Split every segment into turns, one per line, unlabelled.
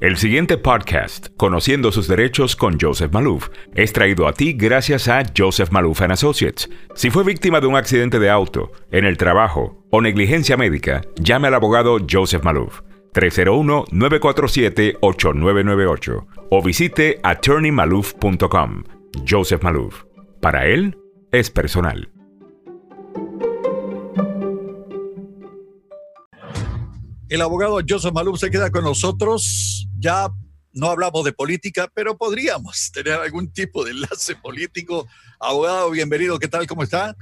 El siguiente podcast, Conociendo sus derechos con Joseph Malouf, es traído a ti gracias a Joseph Malouf and Associates. Si fue víctima de un accidente de auto, en el trabajo o negligencia médica, llame al abogado Joseph Malouf. 301-947-8998 o visite attorneymalouf.com. Joseph Malouf. Para él, es personal.
El abogado Joseph Malouf se queda con nosotros. Ya no hablamos de política, pero podríamos tener algún tipo de enlace político. Abogado, bienvenido. ¿Qué tal? ¿Cómo está?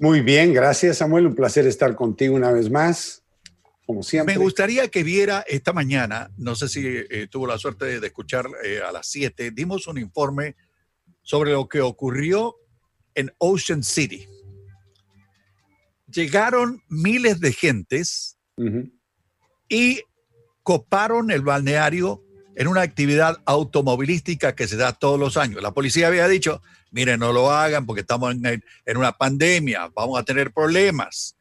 Muy bien, gracias Samuel. Un placer estar contigo una vez más. Como siempre.
Me gustaría que viera esta mañana, no sé si eh, tuvo la suerte de escuchar eh, a las 7, dimos un informe sobre lo que ocurrió en Ocean City. Llegaron miles de gentes y coparon el balneario en una actividad automovilística que se da todos los años. La policía había dicho, miren, no lo hagan porque estamos en, una pandemia, vamos a tener problemas.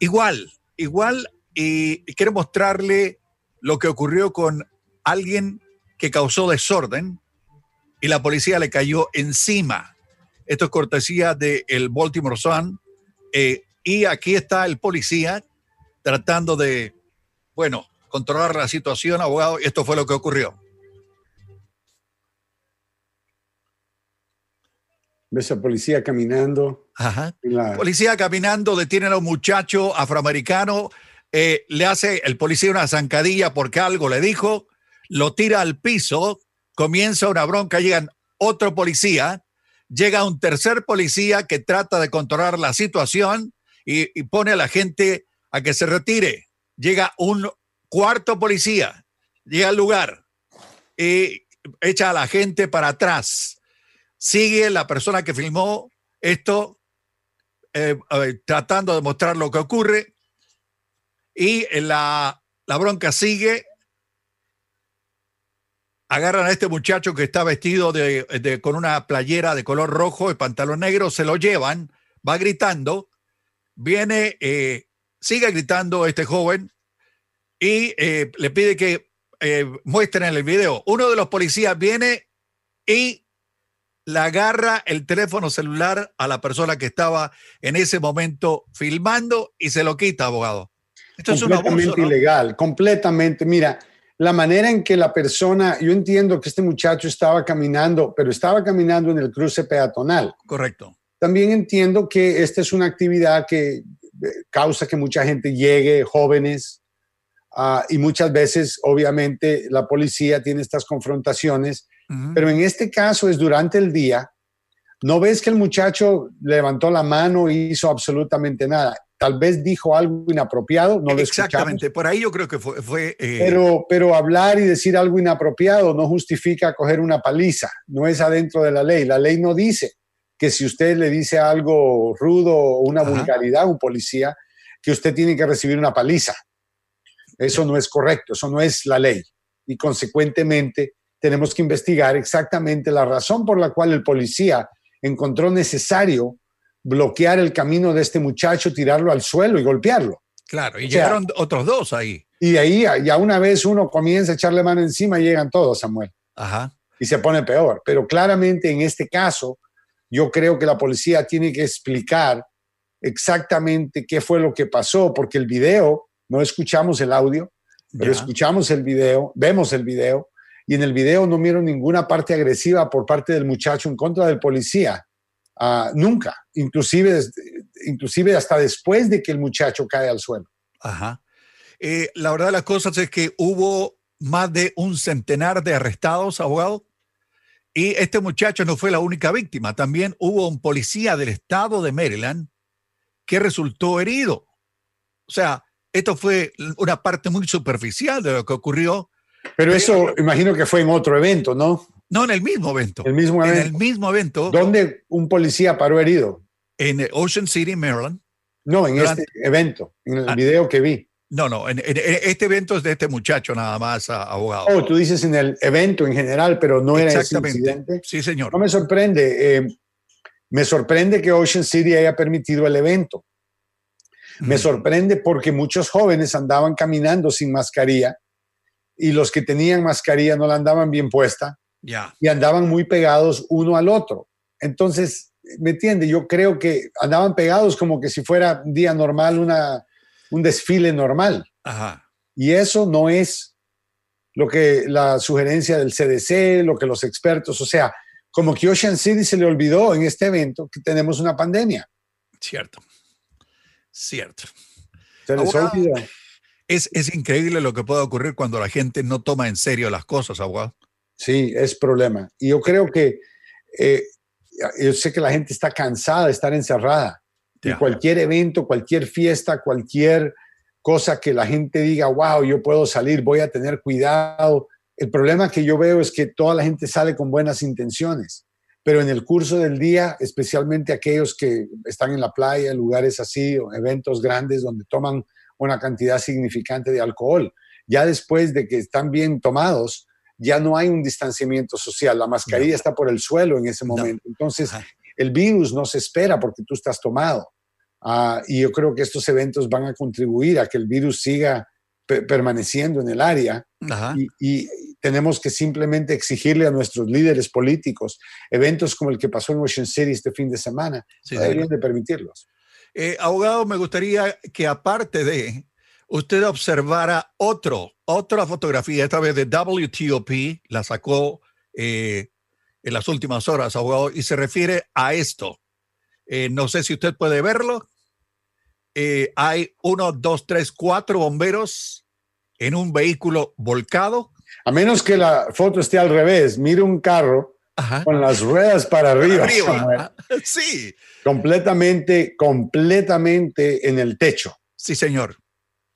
Igual, igual, y, quiero mostrarle lo que ocurrió con alguien que causó desorden y la policía le cayó encima. Esto es cortesía del el Baltimore Sun. Eh, y aquí está el policía tratando de, bueno, controlar la situación, abogado. Esto fue lo que ocurrió.
Ves a policía caminando.
Ajá. La... Policía caminando, detienen a un muchacho afroamericano, eh, le hace el policía una zancadilla porque algo le dijo, lo tira al piso, comienza una bronca, llegan otro policía, llega un tercer policía que trata de controlar la situación y, y pone a la gente a que se retire. Llega un cuarto policía, llega al lugar y echa a la gente para atrás. Sigue la persona que filmó esto eh, tratando de mostrar lo que ocurre y la, la bronca sigue. Agarran a este muchacho que está vestido de, con una playera de color rojo y pantalón negro, se lo llevan, va gritando, viene, eh, sigue gritando este joven, y eh, le pide que eh, muestren el video. Uno de los policías viene y le agarra el teléfono celular a la persona que estaba en ese momento filmando y se lo quita, abogado.
Esto es un abuso, ¿no? ilegal, completamente. Mira, la manera en que la persona, yo entiendo que este muchacho estaba caminando, pero estaba caminando en el cruce peatonal.
Correcto.
También entiendo que esta es una actividad que eh, causa que mucha gente llegue, jóvenes, Uh, y muchas veces, obviamente, la policía tiene estas confrontaciones, uh -huh. pero en este caso es durante el día. No ves que el muchacho levantó la mano y hizo absolutamente nada. Tal vez dijo algo inapropiado, no lo
Exactamente,
escuchamos.
por ahí yo creo que fue. fue eh...
pero, pero hablar y decir algo inapropiado no justifica coger una paliza, no es adentro de la ley. La ley no dice que si usted le dice algo rudo o una Ajá. vulgaridad a un policía, que usted tiene que recibir una paliza. Eso no es correcto, eso no es la ley. Y consecuentemente tenemos que investigar exactamente la razón por la cual el policía encontró necesario bloquear el camino de este muchacho, tirarlo al suelo y golpearlo.
Claro, y o sea, llegaron otros dos ahí.
Y ahí, ya una vez uno comienza a echarle mano encima, llegan todos, Samuel.
Ajá.
Y se pone peor. Pero claramente en este caso, yo creo que la policía tiene que explicar exactamente qué fue lo que pasó, porque el video no escuchamos el audio, pero ya. escuchamos el video, vemos el video, y en el video no vieron ninguna parte agresiva por parte del muchacho en contra del policía. Uh, nunca, inclusive, inclusive hasta después de que el muchacho cae al suelo.
Ajá. Eh, la verdad de las cosas es que hubo más de un centenar de arrestados, abogado, y este muchacho no fue la única víctima. También hubo un policía del estado de Maryland que resultó herido. O sea, esto fue una parte muy superficial de lo que ocurrió.
Pero eso imagino que fue en otro evento, ¿no?
No, en el mismo evento.
El mismo evento.
En el mismo evento.
¿Dónde un policía paró herido?
En Ocean City, Maryland.
No, en Durante... este evento, en el ah, video que vi.
No, no, en, en, este evento es de este muchacho nada más, abogado.
Oh, tú dices en el evento en general, pero no era ese incidente.
Sí, señor.
No me sorprende. Eh, me sorprende que Ocean City haya permitido el evento. Me sorprende porque muchos jóvenes andaban caminando sin mascarilla y los que tenían mascarilla no la andaban bien puesta
Ya.
y andaban muy pegados uno al otro. Entonces, ¿me entiende? Yo creo que andaban pegados como que si fuera un día normal, una, un desfile normal.
Ajá.
Y eso no es lo que la sugerencia del CDC, lo que los expertos, o sea, como que Ocean City se le olvidó en este evento que tenemos una pandemia.
Cierto. Cierto.
Se les
Abogado.
olvidó.
Es, es increíble lo que puede ocurrir cuando la gente no toma en serio las cosas, abogado.
Sí, es problema. Y yo creo que, eh, yo sé que la gente está cansada de estar encerrada. Y cualquier evento, cualquier fiesta, cualquier cosa que la gente diga, wow, yo puedo salir, voy a tener cuidado. El problema que yo veo es que toda la gente sale con buenas intenciones, pero en el curso del día, especialmente aquellos que están en la playa, en lugares así, o eventos grandes donde toman una cantidad significante de alcohol, ya después de que están bien tomados, ya no hay un distanciamiento social, la mascarilla
No.
está por el suelo en ese
No.
momento. Entonces,
Ajá.
el virus no se espera porque tú estás tomado. Ah, y yo creo que estos eventos van a contribuir a que el virus siga pe- permaneciendo en el área
Ajá.
y, y tenemos que simplemente exigirle a nuestros líderes políticos eventos como el que pasó en Ocean City este fin de semana,
Sí,
no deberían de permitirlos.
Eh, abogado, me gustaría que aparte de usted observara otro, otra fotografía, esta vez de WTOP, la sacó eh, en las últimas horas, abogado, y se refiere a esto. Eh, no sé si usted puede verlo. Eh, hay uno, dos, tres, cuatro bomberos en un vehículo volcado.
A menos que la foto esté al revés, mire un carro
Ajá.
con las ruedas para arriba,
Arriba. Sí,
completamente, completamente en el techo.
Sí, señor.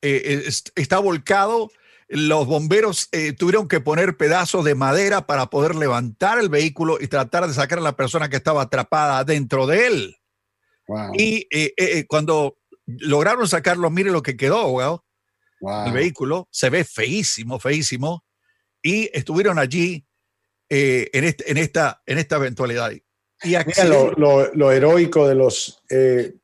Eh, es- está volcado. Los bomberos eh, tuvieron que poner pedazos de madera para poder levantar el vehículo y tratar de sacar a la persona que estaba atrapada dentro de él.
Wow,
Y eh, eh, eh, cuando lograron sacarlo, mire lo que quedó, abogado.
wow.
El vehículo se ve feísimo, feísimo. Y estuvieron allí eh, en, este- en, esta, en esta eventualidad. Y
Mira
accidente-
lo, lo- lo heroico de los eh,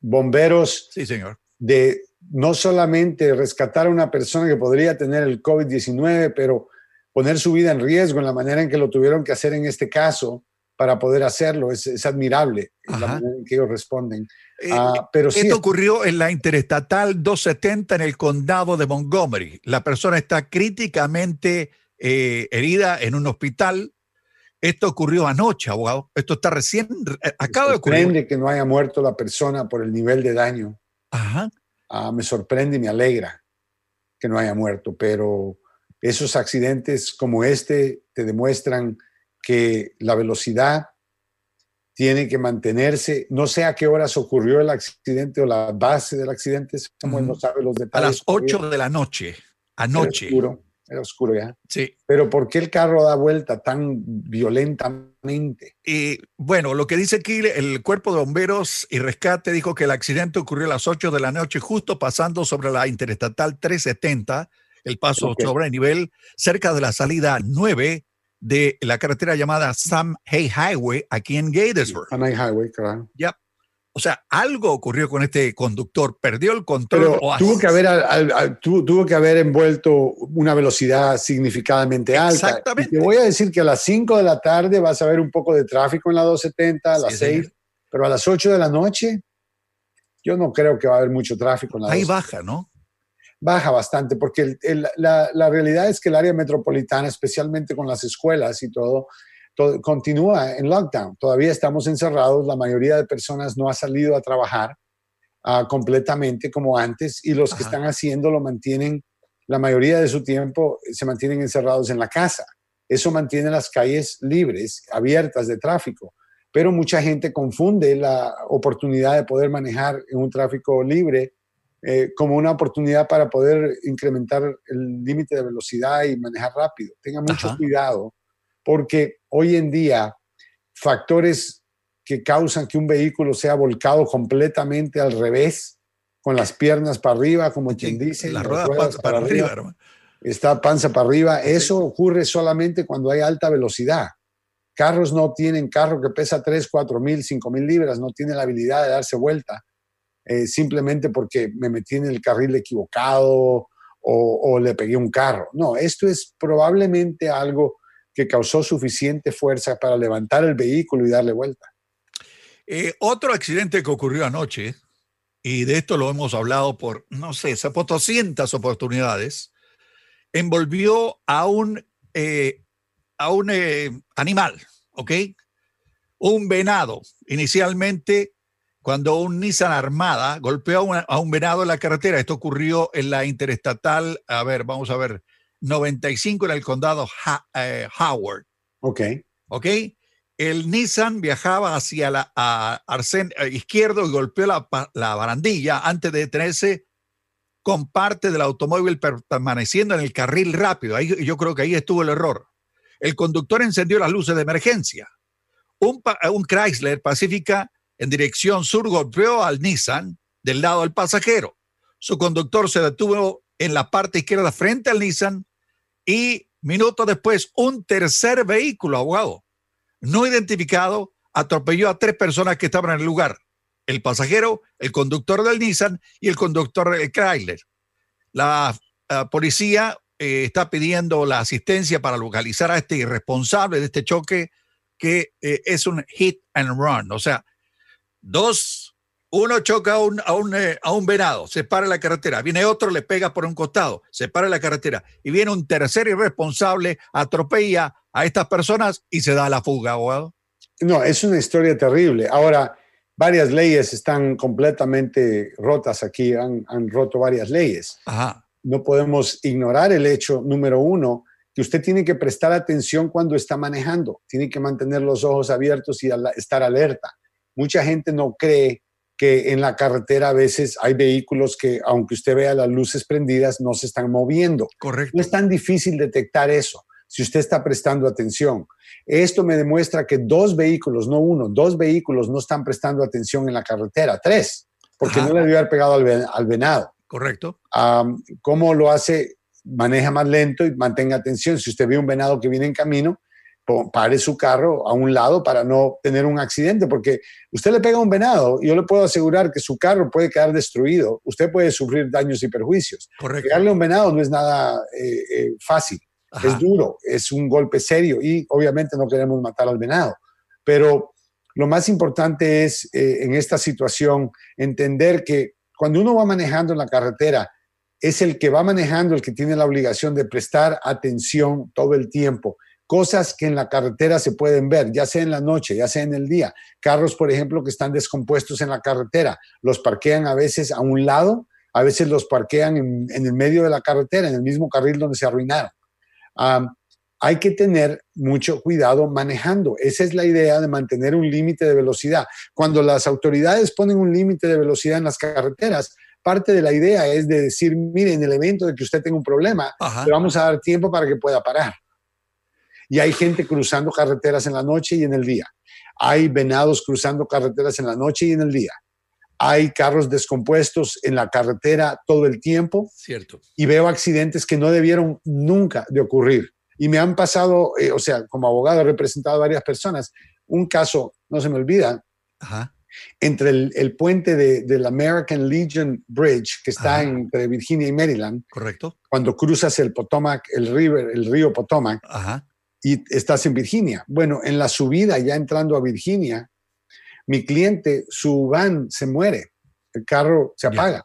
bomberos
Sí, señor.
de no solamente rescatar a una persona que podría tener el COVID-19, pero poner su vida en riesgo en la manera en que lo tuvieron que hacer en este caso para poder hacerlo. Es, es admirable la manera en que ellos responden.
Eh,
Ah, pero sí,
Esto ocurrió en la Interestatal 270 en el condado de Montgomery. La persona está críticamente eh, herida en un hospital. Esto ocurrió anoche, abogado. Esto está recién, eh, acaba de ocurrir.
sorprende que no haya muerto la persona por el nivel de daño.
Ajá.
Ah, me sorprende y me alegra que no haya muerto, pero esos accidentes como este te demuestran que la velocidad tiene que mantenerse. No sé a qué horas ocurrió el accidente o la base del accidente, Samuel no sabe los
A
detalles.
las 8 de la noche. Anoche.
Era oscuro, era oscuro ya.
Sí.
Pero ¿por qué el carro da vuelta tan violentamente?
Y bueno, lo que dice aquí el cuerpo de bomberos y rescate dijo que el accidente ocurrió a las 8 de la noche, justo pasando sobre la Interestatal 370, el paso sobre nivel, cerca de la salida 9 de la carretera llamada Sam Hay Highway aquí en Gatesburg.
Hanai Highway, claro.
O sea, algo ocurrió con este conductor, perdió el control.
Pero
o
tuvo que, haber, al- al- al- tuvo, tuvo que haber envuelto una velocidad significadamente alta.
Exactamente.
Y te voy a decir que a las 5 de la tarde vas a ver un poco de tráfico en la 270, a
Sí,
las
señor.
6, pero a las 8 de la noche yo no creo que va a haber mucho tráfico en la
Ahí
270.
baja, ¿no?
Baja bastante, porque el- el- la, la realidad es que el área metropolitana, especialmente con las escuelas y todo, todo, continúa en lockdown. Todavía estamos encerrados, la mayoría de personas no ha salido a trabajar ah, completamente como antes y los que están haciendo lo mantienen, la mayoría de su tiempo eh, se mantienen encerrados en la casa. Eso mantiene las calles libres, abiertas de tráfico, pero mucha gente confunde la oportunidad de poder manejar en un tráfico libre eh, como una oportunidad para poder incrementar el límite de velocidad y manejar rápido. Tenga mucho
Ajá.
cuidado porque hoy en día factores que causan que un vehículo sea volcado completamente al revés, con las piernas para arriba, como quien dice,
ruedas pa- para, arriba, hermano.
está panza para arriba. Eso ocurre solamente cuando hay alta velocidad. Carros no tienen, carro que pesa 3, 4 mil, 5 mil libras, no tiene la habilidad de darse vuelta, eh, simplemente porque me metí en el carril equivocado o, le pegué un carro. No, esto es probablemente algo que causó suficiente fuerza para levantar el vehículo y darle vuelta.
Eh, otro accidente que ocurrió anoche, y de esto lo hemos hablado por, no sé, 200 oportunidades, envolvió a un, eh, a un animal, ¿ok? Un venado. Inicialmente cuando un Nissan Armada golpeó a, un venado en la carretera. Esto ocurrió en la interestatal, a ver, vamos a ver, 95 en el condado eh, Howard.
Ok.
Ok. El Nissan viajaba hacia la arcén eh, izquierdo y golpeó la, la barandilla antes de detenerse con parte del automóvil permaneciendo en el carril rápido. Ahí, yo creo que ahí estuvo el error. El conductor encendió las luces de emergencia. Un, un Chrysler Pacifica en dirección sur golpeó al Nissan del lado del pasajero. Su conductor se detuvo en la parte izquierda frente al Nissan y minutos después un tercer vehículo, abogado, no identificado, atropelló a tres personas que estaban en el lugar. El pasajero, el conductor del Nissan y el conductor del Chrysler. La eh, policía eh, está pidiendo la asistencia para localizar a este irresponsable de este choque que eh, es un hit and run, o sea, Dos, uno choca a un, a un, eh, a un venado, se para la carretera. Viene otro, le pega por un costado, se para la carretera. Y viene un tercer irresponsable, atropella a estas personas y se da la fuga, abogado.
No, es una historia terrible. Ahora, varias leyes están completamente rotas aquí, han, han roto varias leyes.
Ajá.
No podemos ignorar el hecho, número uno, que usted tiene que prestar atención cuando está manejando, tiene que mantener los ojos abiertos y estar alerta mucha gente no cree que en la carretera a veces hay vehículos que, aunque usted vea las luces prendidas, no se están moviendo.
Correcto.
No es tan difícil detectar eso si usted está prestando atención. Esto me demuestra que dos vehículos, no uno, dos vehículos no están prestando atención en la carretera, tres, porque no le debió haber pegado al, venado.
Correcto.
¿Cómo lo hace? Maneja más lento y mantenga atención. Si usted ve un venado que viene en camino, pare su carro a un lado para no tener un accidente, porque usted le pega a un venado, yo le puedo asegurar que su carro puede quedar destruido, usted puede sufrir daños y perjuicios.
Correcto.
Pegarle a un venado no es nada eh, eh, fácil, es duro, es un golpe serio y obviamente no queremos matar al venado, pero lo más importante es eh, en esta situación entender que cuando uno va manejando en la carretera, es el que va manejando el que tiene la obligación de prestar atención todo el tiempo cosas que en la carretera se pueden ver, ya sea en la noche, ya sea en el día. Carros, por ejemplo, que están descompuestos en la carretera, los parquean a veces a un lado, a veces los parquean en, el medio de la carretera, en el mismo carril donde se arruinaron. hay que tener mucho cuidado manejando. Esa es la idea de mantener un límite de velocidad. Cuando las autoridades ponen un límite de velocidad en las carreteras, parte de la idea es de decir, mire, en el evento de que usted tenga un problema, le vamos a dar tiempo para que pueda parar y hay gente cruzando carreteras en la noche y en el día. Hay venados cruzando carreteras en la noche y en el día. Hay carros descompuestos en la carretera todo el tiempo.
Cierto.
Y veo accidentes que no debieron nunca de ocurrir. Y me han pasado, eh, o sea, como abogado he representado a varias personas. Un caso, no se me olvida, entre el, puente del American Legion Bridge, que está entre Virginia y Maryland.
Correcto.
Cuando cruzas el Potomac, el, river, el río Potomac.
Ajá
y estás en Virginia. Bueno, en la subida, ya entrando a Virginia, mi cliente, su van se muere, el carro se apaga.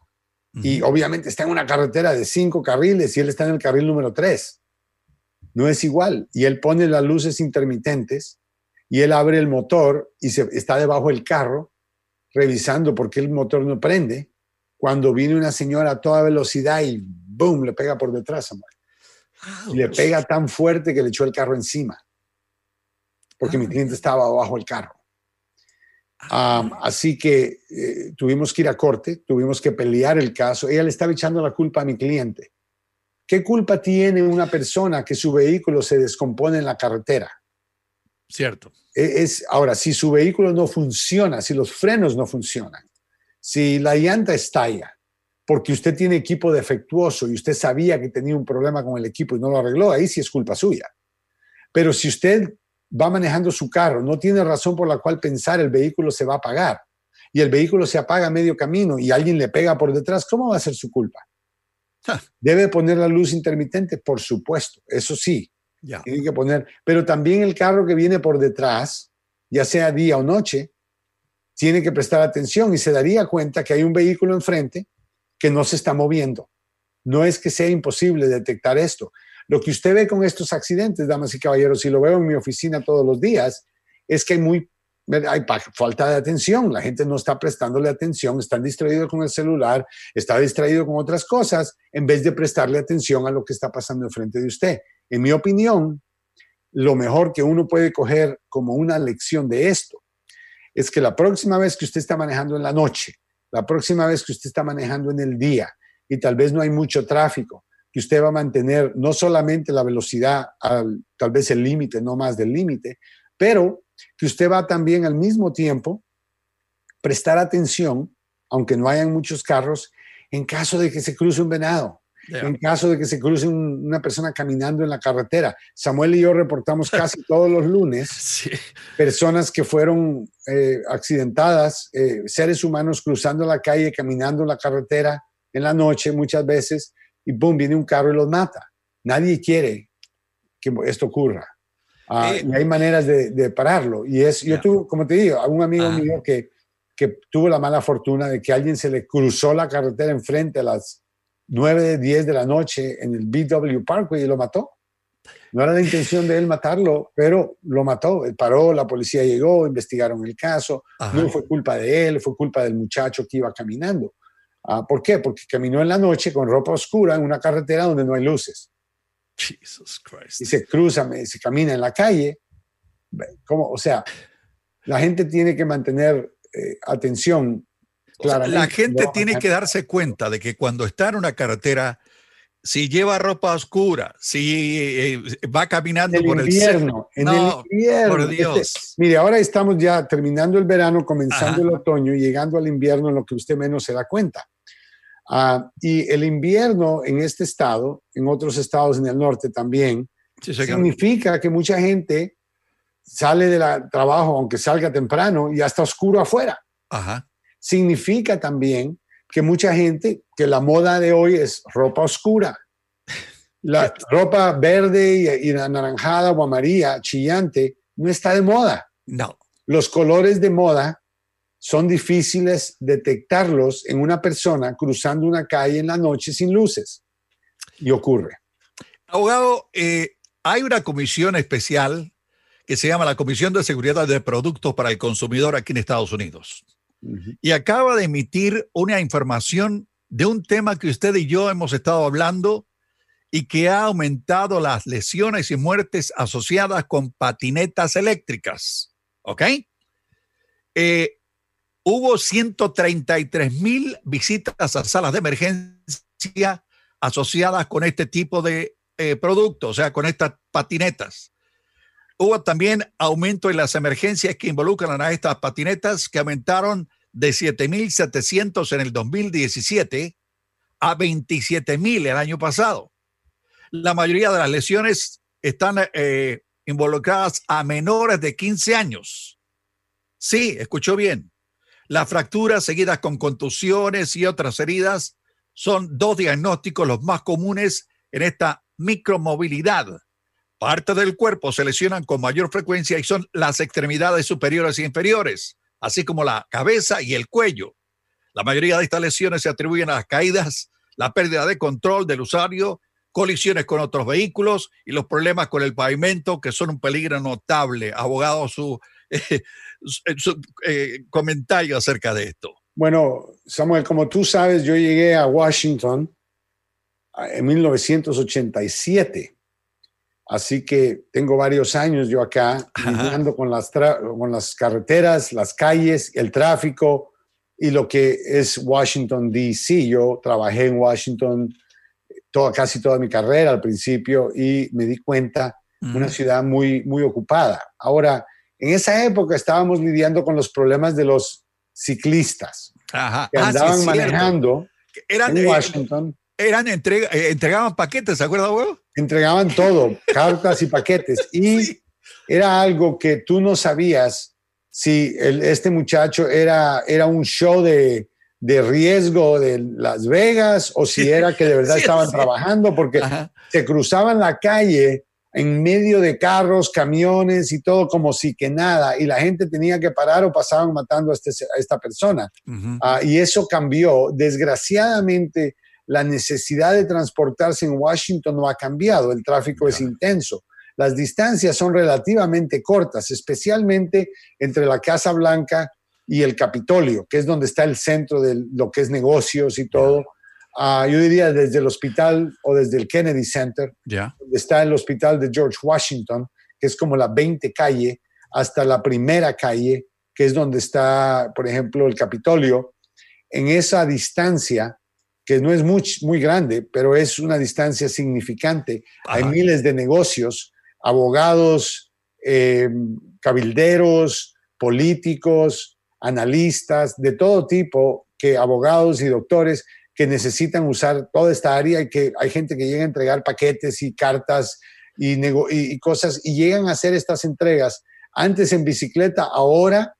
Y obviamente está en una carretera de cinco carriles y él está en el carril número tres. No es igual. Y él pone las luces intermitentes y él abre el motor y se, está debajo del carro revisando por qué el motor no prende. Cuando viene una señora a toda velocidad y boom, le pega por detrás. Amor y le pega tan fuerte que le echó el carro encima, porque mi ah. cliente estaba abajo del carro. Ah. así que eh, tuvimos que ir a corte, tuvimos que pelear el caso. Ella le estaba echando la culpa a mi cliente. ¿Qué culpa tiene una persona que su vehículo se descompone en la carretera?
Cierto.
E, es, ahora, si su vehículo no funciona, si los frenos no funcionan, si la llanta estalla, porque usted tiene equipo defectuoso y usted sabía que tenía un problema con el equipo y no lo arregló, ahí sí es culpa suya. Pero si usted va manejando su carro, no tiene razón por la cual pensar el vehículo se va a apagar y el vehículo se apaga a medio camino y alguien le pega por detrás, ¿cómo va a ser su culpa? ¿Debe poner la luz intermitente? Por supuesto, eso sí. Tiene que poner, pero también el carro que viene por detrás, ya sea día o noche, tiene que prestar atención y se daría cuenta que hay un vehículo enfrente que no se está moviendo. No es que sea imposible detectar esto. Lo que usted ve con estos accidentes, damas y caballeros, y lo veo en mi oficina todos los días, es que hay muy falta de atención, la gente no está prestándole atención, están distraídos con el celular, está distraído con otras cosas, en vez de prestarle atención a lo que está pasando enfrente de usted. En mi opinión, lo mejor que uno puede coger como una lección de esto es que la próxima vez que usted está manejando en la noche, la próxima vez que usted está manejando en el día y tal vez no hay mucho tráfico, que usted va a mantener no solamente la velocidad al tal vez el límite, no más del límite, pero que usted va también al mismo tiempo prestar atención, aunque no hayan muchos carros, en caso de que se cruce un venado, en caso de que se cruce una persona caminando en la carretera. Samuel y yo reportamos casi todos los lunes personas que fueron eh, accidentadas, eh, seres humanos cruzando la calle, caminando en la carretera en la noche muchas veces, y boom, viene un carro y los mata. Nadie quiere que esto ocurra. Ah, eh, y hay maneras de, pararlo. Y es, yo tuve, como te digo, a un amigo mío que, que tuvo la mala fortuna de que alguien se le cruzó la carretera enfrente a las 9, 10 de la noche en el BW Parkway y lo mató. No era la intención de él matarlo, pero lo mató. Él paró, la policía llegó, investigaron el caso. No fue culpa de él, fue culpa del muchacho que iba caminando. Ah, ¿Por qué? Porque caminó en la noche con ropa oscura en una carretera donde no hay luces. Jesus Christ. Y se cruza, se camina en la calle. ¿Cómo? O sea, la gente tiene que mantener eh, atención.
La gente tiene que darse cuenta de que cuando está en una carretera, si lleva ropa oscura, si eh, va caminando por el
invierno, en el invierno. Por este, Dios. mire, ahora estamos ya terminando el verano, comenzando el otoño y llegando al invierno en lo que usted menos se da cuenta. Ah, y el invierno en este estado, en otros estados en el norte también, significa que mucha gente sale del trabajo, aunque salga temprano, y ya está oscuro afuera. Significa también que mucha gente, que la moda de hoy es ropa oscura. La ropa verde y, y anaranjada o amarilla, chillante, no está de moda.
No.
Los colores de moda son difíciles detectarlos en una persona cruzando una calle en la noche sin luces. Y ocurre.
Abogado, eh, hay una comisión especial que se llama la Comisión de Seguridad de Productos para el Consumidor aquí en Estados Unidos. Y acaba de emitir una información de un tema que usted y yo hemos estado hablando y que ha aumentado las lesiones y muertes asociadas con patinetas eléctricas. ¿Ok? Eh, hubo 133 mil visitas a salas de emergencia asociadas con este tipo de eh, productos, o sea, con estas patinetas. Hubo también aumento en las emergencias que involucran a estas patinetas que aumentaron de 7.700 en el 2017 a 27.000 el año pasado. La mayoría de las lesiones están eh, involucradas a menores de 15 años. Sí, escuchó bien. Las fracturas seguidas con contusiones y otras heridas son dos diagnósticos los más comunes en esta micromovilidad. Parte del cuerpo se lesionan con mayor frecuencia y son las extremidades superiores e inferiores, así como la cabeza y el cuello. La mayoría de estas lesiones se atribuyen a las caídas, la pérdida de control del usuario, colisiones con otros vehículos y los problemas con el pavimento, que son un peligro notable. Abogado, su su eh, comentario acerca de esto.
Bueno, Samuel, como tú sabes, yo llegué a Washington en 1987. Así que tengo varios años yo acá lidiando con las, con las carreteras, las calles, el tráfico y lo que es Washington, D.C. Yo trabajé en Washington toda, casi toda mi carrera al principio y me di cuenta, una ciudad muy, muy ocupada. Ahora, en esa época estábamos lidiando con los problemas de los ciclistas que ah, andaban manejando
en Washington. Eran entrega, eh, entregaban paquetes, ¿se acuerda, güey?
Entregaban todo, cartas y paquetes. Y era algo que tú no sabías si este muchacho era, era un show de, de riesgo de Las Vegas o si era que de verdad estaban trabajando, porque se cruzaban la calle en medio de carros, camiones y todo como si que nada, y la gente tenía que parar o pasaban matando a, este, esta persona. Ah, y eso cambió. Desgraciadamente, la necesidad de transportarse en Washington no ha cambiado, el tráfico es intenso. Las distancias son relativamente cortas, especialmente entre la Casa Blanca y el Capitolio, que es donde está el centro de lo que es negocios y todo. Ah, yo diría desde el hospital o desde el Kennedy Center, donde está el hospital de George Washington, que es como la 20 calle, hasta la primera calle, que es donde está, por ejemplo, el Capitolio. En esa distancia, que no es muy, muy grande, pero es una distancia significante, hay miles de negocios, abogados, eh, cabilderos, políticos, analistas de todo tipo, que abogados y doctores que necesitan usar toda esta área y que hay gente que llega a entregar paquetes y cartas y, y, cosas y llegan a hacer estas entregas antes en bicicleta, ahora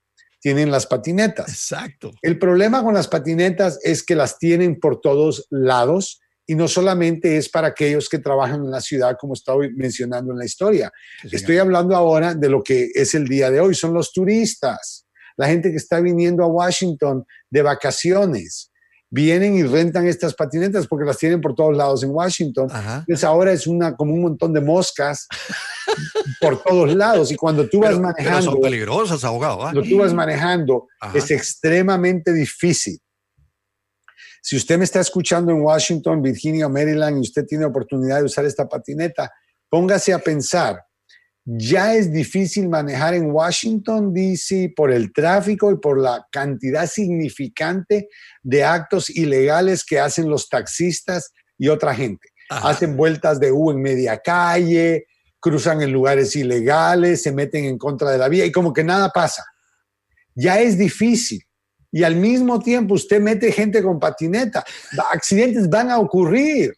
tienen las patinetas.
Exacto.
El problema con las patinetas es que las tienen por todos lados y no solamente es para aquellos que trabajan en la ciudad, como estaba mencionando en la historia. Estoy hablando ahora de lo que es el día de hoy, son los turistas la gente que está viniendo a Washington de vacaciones, vienen y rentan estas patinetas porque las tienen por todos lados en Washington. Entonces ahora es una como un montón de moscas por todos lados y cuando tú vas manejando
son peligrosas, abogado.
Cuando tú vas manejando es extremadamente difícil. Si usted me está escuchando en Washington, Virginia o Maryland y usted tiene oportunidad de usar esta patineta, póngase a pensar ya es difícil manejar en Washington, D.C. por el tráfico y por la cantidad significante de actos ilegales que hacen los taxistas y otra gente. Hacen vueltas de U en media calle, cruzan en lugares ilegales, se meten en contra de la vía y como que nada pasa. Ya es difícil. Y al mismo tiempo usted mete gente con patineta. Accidentes van a ocurrir.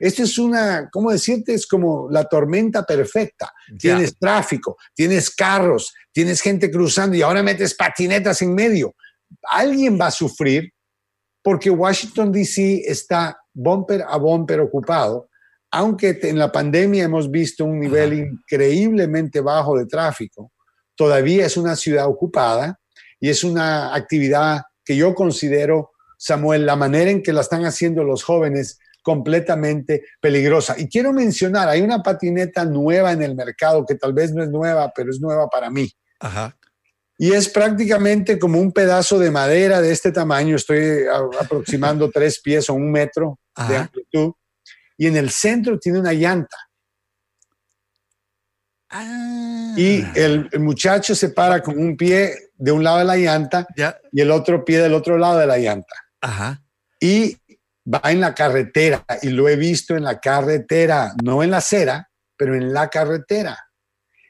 Esto es una, ¿cómo decirte? Es como la tormenta perfecta. Tienes tráfico, tienes carros, tienes gente cruzando y ahora metes patinetas en medio. Alguien va a sufrir porque Washington, D.C. está bumper a bumper ocupado, aunque en la pandemia hemos visto un nivel increíblemente bajo de tráfico, todavía es una ciudad ocupada y es una actividad que yo considero, Samuel, la manera en que la están haciendo los jóvenes completamente peligrosa. Y quiero mencionar, hay una patineta nueva en el mercado que tal vez no es nueva, pero es nueva para mí. Y es prácticamente como un pedazo de madera de este tamaño, estoy aproximando tres pies o un metro de amplitud, y en el centro tiene una llanta. Ah. Y el, muchacho se para con un pie de un lado de la llanta y el otro pie del otro lado de la llanta. Ajá. Y va en la carretera y lo he visto en la carretera, no en la acera, pero en la carretera.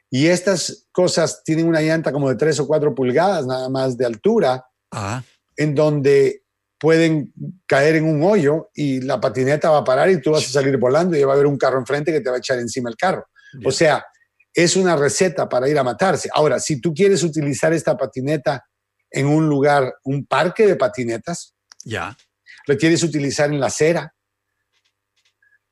Y estas cosas tienen una llanta como de 3 o 4 pulgadas nada más de altura, en donde pueden caer en un hoyo y la patineta va a parar y tú vas a salir volando y va a haber un carro enfrente que te va a echar encima el carro. O sea, es una receta para ir a matarse. Ahora, si tú quieres utilizar esta patineta en un lugar, un parque de patinetas,
ya
lo quieres utilizar en la acera,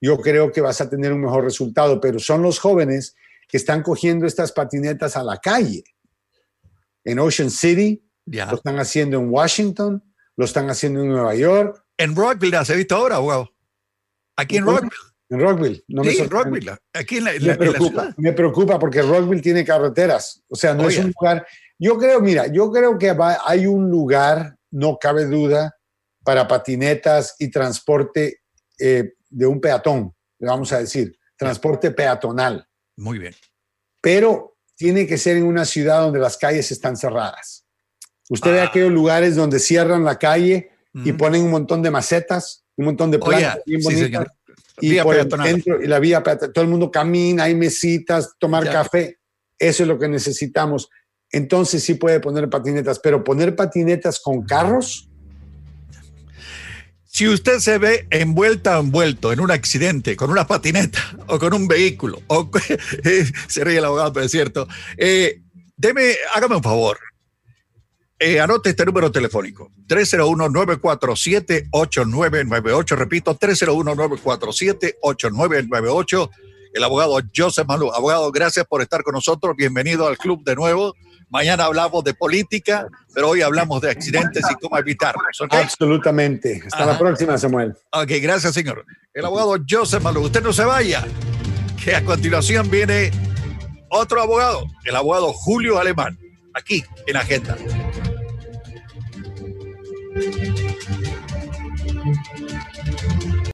yo creo que vas a tener un mejor resultado, pero son los jóvenes que están cogiendo estas patinetas a la calle. En Ocean City, lo están haciendo en Washington, lo están haciendo en Nueva York.
En Rockville, ¿has visto ahora, wow? Aquí en Rockville.
En Rockville.
No sí, me en Rockville. Aquí en la,
me, preocupa, me preocupa porque Rockville tiene carreteras. O sea, no es un lugar. Yo creo, mira, yo creo que hay un lugar, no cabe duda, para patinetas y transporte eh, de un peatón, le vamos a decir, transporte peatonal.
Muy bien.
Pero tiene que ser en una ciudad donde las calles están cerradas. Usted ve ah. aquellos lugares donde cierran la calle y ponen un montón de macetas, un montón de plantas bien bonitas. y por el centro, y la vía todo el mundo camina, hay mesitas, tomar café. Eso es lo que necesitamos. Entonces sí puede poner patinetas, pero poner patinetas con carros,
si usted se ve envuelta envuelto en un accidente con una patineta o con un vehículo, o se ríe el abogado, pero es cierto, eh, hágame un favor. Eh, anote este número telefónico, 301-947-8998. Repito, 301-947-8998. El abogado Joseph Malú. Abogado, gracias por estar con nosotros. Bienvenido al club de nuevo. Mañana hablamos de política, pero hoy hablamos de accidentes y cómo evitarlos.
Absolutamente. Hasta la próxima, Samuel.
Ok, gracias, señor. El abogado Joseph Malú. Usted no se vaya, que a continuación viene otro abogado, el abogado Julio Alemán, aquí en Agenda.